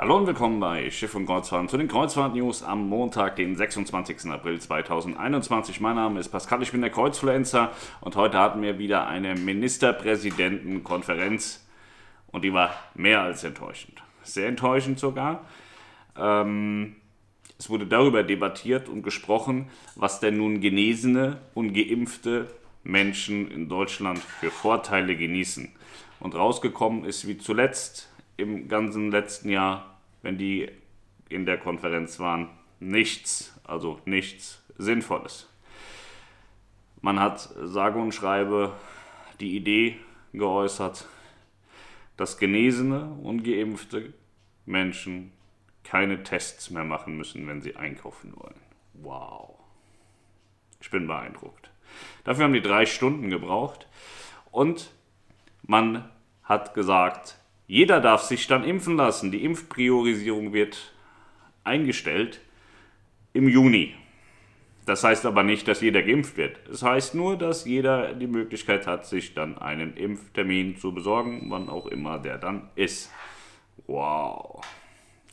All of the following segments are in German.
Hallo und willkommen bei Schiff und Kreuzfahrten zu den Kreuzfahrt-News am Montag, den 26. April 2021. Mein Name ist Pascal, ich bin der Kreuzfluencer und heute hatten wir wieder eine Ministerpräsidentenkonferenz und die war mehr als enttäuschend. Sehr enttäuschend sogar. Ähm, es wurde darüber debattiert und gesprochen, was denn nun genesene und geimpfte Menschen in Deutschland für Vorteile genießen. Und rausgekommen ist wie zuletzt im ganzen letzten Jahr wenn die in der Konferenz waren, nichts, also nichts Sinnvolles. Man hat sage und schreibe die Idee geäußert, dass genesene und geimpfte Menschen keine Tests mehr machen müssen, wenn sie einkaufen wollen. Wow. Ich bin beeindruckt. Dafür haben die drei Stunden gebraucht und man hat gesagt, jeder darf sich dann impfen lassen. Die Impfpriorisierung wird eingestellt im Juni. Das heißt aber nicht, dass jeder geimpft wird. Es das heißt nur, dass jeder die Möglichkeit hat, sich dann einen Impftermin zu besorgen, wann auch immer der dann ist. Wow.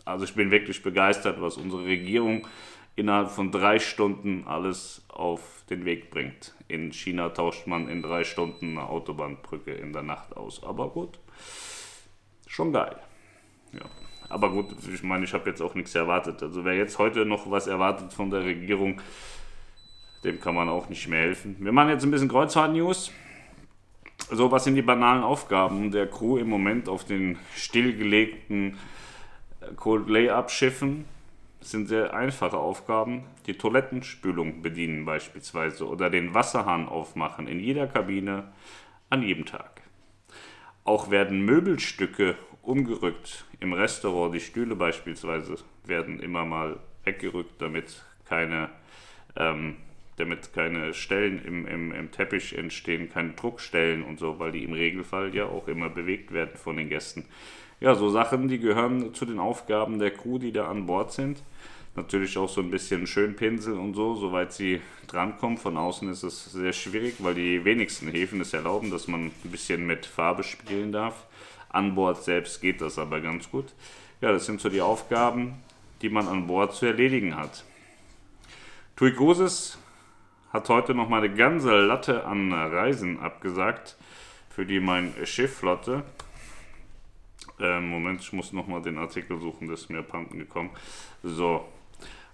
Also ich bin wirklich begeistert, was unsere Regierung innerhalb von drei Stunden alles auf den Weg bringt. In China tauscht man in drei Stunden eine Autobahnbrücke in der Nacht aus. Aber gut schon geil. Ja. Aber gut, ich meine, ich habe jetzt auch nichts erwartet. Also wer jetzt heute noch was erwartet von der Regierung, dem kann man auch nicht mehr helfen. Wir machen jetzt ein bisschen Kreuzfahrt-News. So, was sind die banalen Aufgaben der Crew im Moment auf den stillgelegten Cold Layup-Schiffen? Das sind sehr einfache Aufgaben. Die Toilettenspülung bedienen beispielsweise oder den Wasserhahn aufmachen in jeder Kabine an jedem Tag. Auch werden Möbelstücke umgerückt. Im Restaurant, die Stühle beispielsweise, werden immer mal weggerückt, damit keine, ähm, damit keine Stellen im, im, im Teppich entstehen, keine Druckstellen und so, weil die im Regelfall ja auch immer bewegt werden von den Gästen. Ja, so Sachen, die gehören zu den Aufgaben der Crew, die da an Bord sind natürlich auch so ein bisschen Schönpinsel und so, soweit sie drankommen. Von außen ist es sehr schwierig, weil die wenigsten Häfen es erlauben, dass man ein bisschen mit Farbe spielen darf. An Bord selbst geht das aber ganz gut. Ja, das sind so die Aufgaben, die man an Bord zu erledigen hat. Tui Cruises hat heute noch mal eine ganze Latte an Reisen abgesagt für die mein Schiff flotte. Ähm, Moment, ich muss noch mal den Artikel suchen, das ist mir abhanden gekommen. So,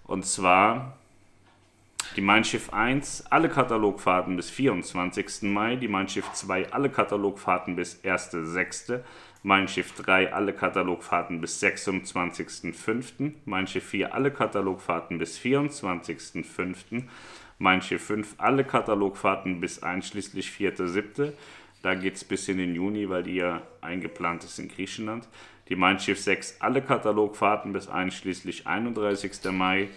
und zwar die Mein Schiff 1 alle Katalogfahrten bis 24. Mai, die Mein Schiff 2 alle Katalogfahrten bis 1.6., Mein Schiff 3 alle Katalogfahrten bis 26.5., Mein Schiff 4 alle Katalogfahrten bis 24.5., Mein Schiff 5 alle Katalogfahrten bis einschließlich 4.7., da geht es bis in den Juni, weil die ja eingeplant ist in Griechenland. Die Mein Schiff 6 alle Katalogfahrten bis einschließlich 31. Mai.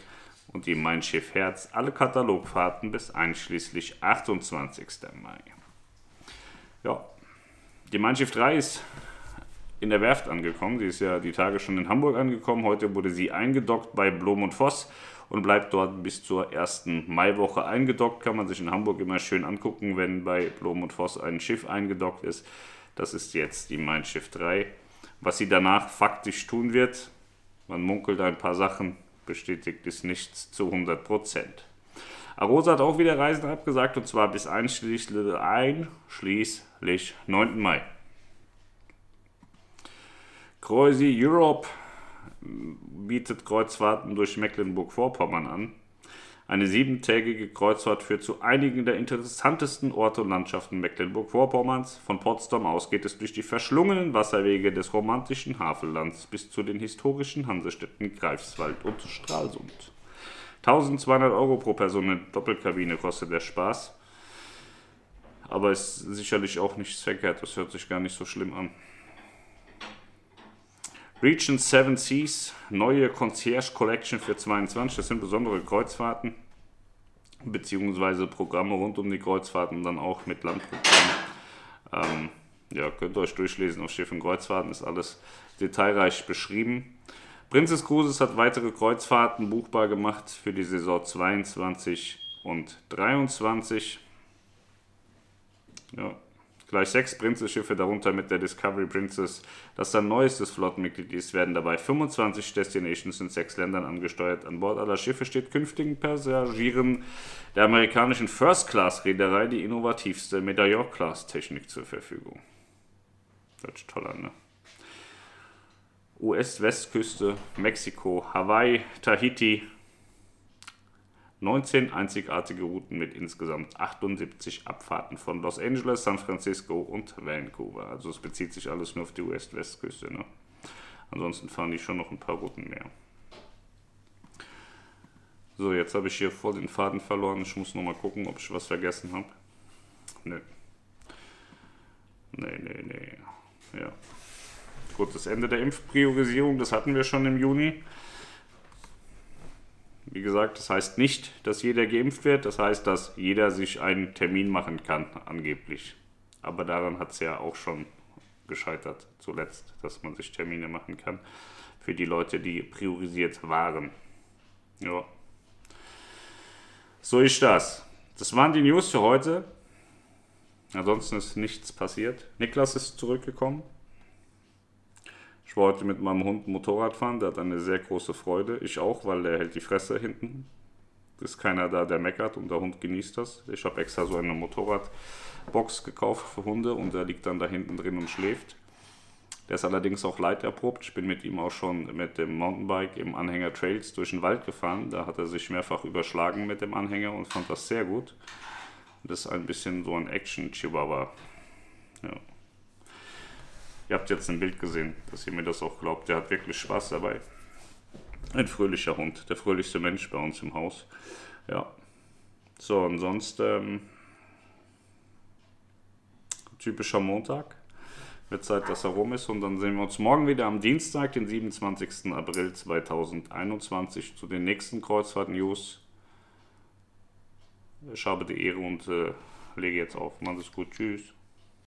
Und die Mein Schiff Herz alle Katalogfahrten bis einschließlich 28. Mai. Ja, die Mein Schiff 3 ist in der Werft angekommen. Sie ist ja die Tage schon in Hamburg angekommen. Heute wurde sie eingedockt bei Blom und Voss und bleibt dort bis zur ersten Maiwoche eingedockt. Kann man sich in Hamburg immer schön angucken, wenn bei Blom und Voss ein Schiff eingedockt ist. Das ist jetzt die Mein Schiff 3. Was sie danach faktisch tun wird, man munkelt ein paar Sachen, bestätigt ist nichts zu 100 Prozent. Arosa hat auch wieder Reisen abgesagt und zwar bis einschließlich, einschließlich 9. Mai. Croisi Europe bietet Kreuzfahrten durch Mecklenburg-Vorpommern an. Eine siebentägige Kreuzfahrt führt zu einigen der interessantesten Orte und Landschaften Mecklenburg-Vorpommerns. Von Potsdam aus geht es durch die verschlungenen Wasserwege des romantischen Havellands bis zu den historischen Hansestädten Greifswald und Stralsund. 1200 Euro pro Person in Doppelkabine kostet der Spaß. Aber ist sicherlich auch nichts verkehrt, das hört sich gar nicht so schlimm an. Region Seven Seas, neue Concierge Collection für 22. Das sind besondere Kreuzfahrten, beziehungsweise Programme rund um die Kreuzfahrten, dann auch mit Landprogrammen. Ähm, ja, könnt ihr euch durchlesen auf Schiffen Kreuzfahrten, ist alles detailreich beschrieben. Princess Cruises hat weitere Kreuzfahrten buchbar gemacht für die Saison 22 und 23. Ja, Gleich sechs Prinzesschiffe, darunter mit der Discovery Princess, das dann neuestes Flottenmitglied ist, werden dabei 25 Destinations in sechs Ländern angesteuert. An Bord aller Schiffe steht künftigen Passagieren der amerikanischen First-Class-Reederei die innovativste Medaillon-Class-Technik zur Verfügung. Hört sich toll ne? US-Westküste, Mexiko, Hawaii, Tahiti, 19 einzigartige Routen mit insgesamt 78 Abfahrten von Los Angeles, San Francisco und Vancouver. Also es bezieht sich alles nur auf die US-Westküste. Ne? Ansonsten fahren die schon noch ein paar Routen mehr. So, jetzt habe ich hier vor den Faden verloren. Ich muss nochmal gucken, ob ich was vergessen habe. Nee. Nee, nee, nee. Ja. Kurzes Ende der Impfpriorisierung, das hatten wir schon im Juni. Wie gesagt, das heißt nicht, dass jeder geimpft wird, das heißt, dass jeder sich einen Termin machen kann, angeblich. Aber daran hat es ja auch schon gescheitert zuletzt, dass man sich Termine machen kann für die Leute, die priorisiert waren. Ja. So ist das. Das waren die News für heute. Ansonsten ist nichts passiert. Niklas ist zurückgekommen. Ich war heute mit meinem Hund Motorrad fahren, der hat eine sehr große Freude. Ich auch, weil der hält die Fresse hinten. Ist keiner da, der meckert und der Hund genießt das. Ich habe extra so eine Motorradbox gekauft für Hunde und der liegt dann da hinten drin und schläft. Der ist allerdings auch leiterprobt. Ich bin mit ihm auch schon mit dem Mountainbike im Anhänger Trails durch den Wald gefahren. Da hat er sich mehrfach überschlagen mit dem Anhänger und fand das sehr gut. Das ist ein bisschen so ein Action-Chihuahua. Ja. Ihr habt jetzt ein Bild gesehen, dass ihr mir das auch glaubt. Der hat wirklich Spaß dabei. Ein fröhlicher Hund, der fröhlichste Mensch bei uns im Haus. Ja. So, und sonst ähm, typischer Montag. Wird Zeit, dass er rum ist. Und dann sehen wir uns morgen wieder am Dienstag, den 27. April 2021, zu den nächsten Kreuzfahrt-News. Ich habe die Ehre und äh, lege jetzt auf. Macht es gut. Tschüss.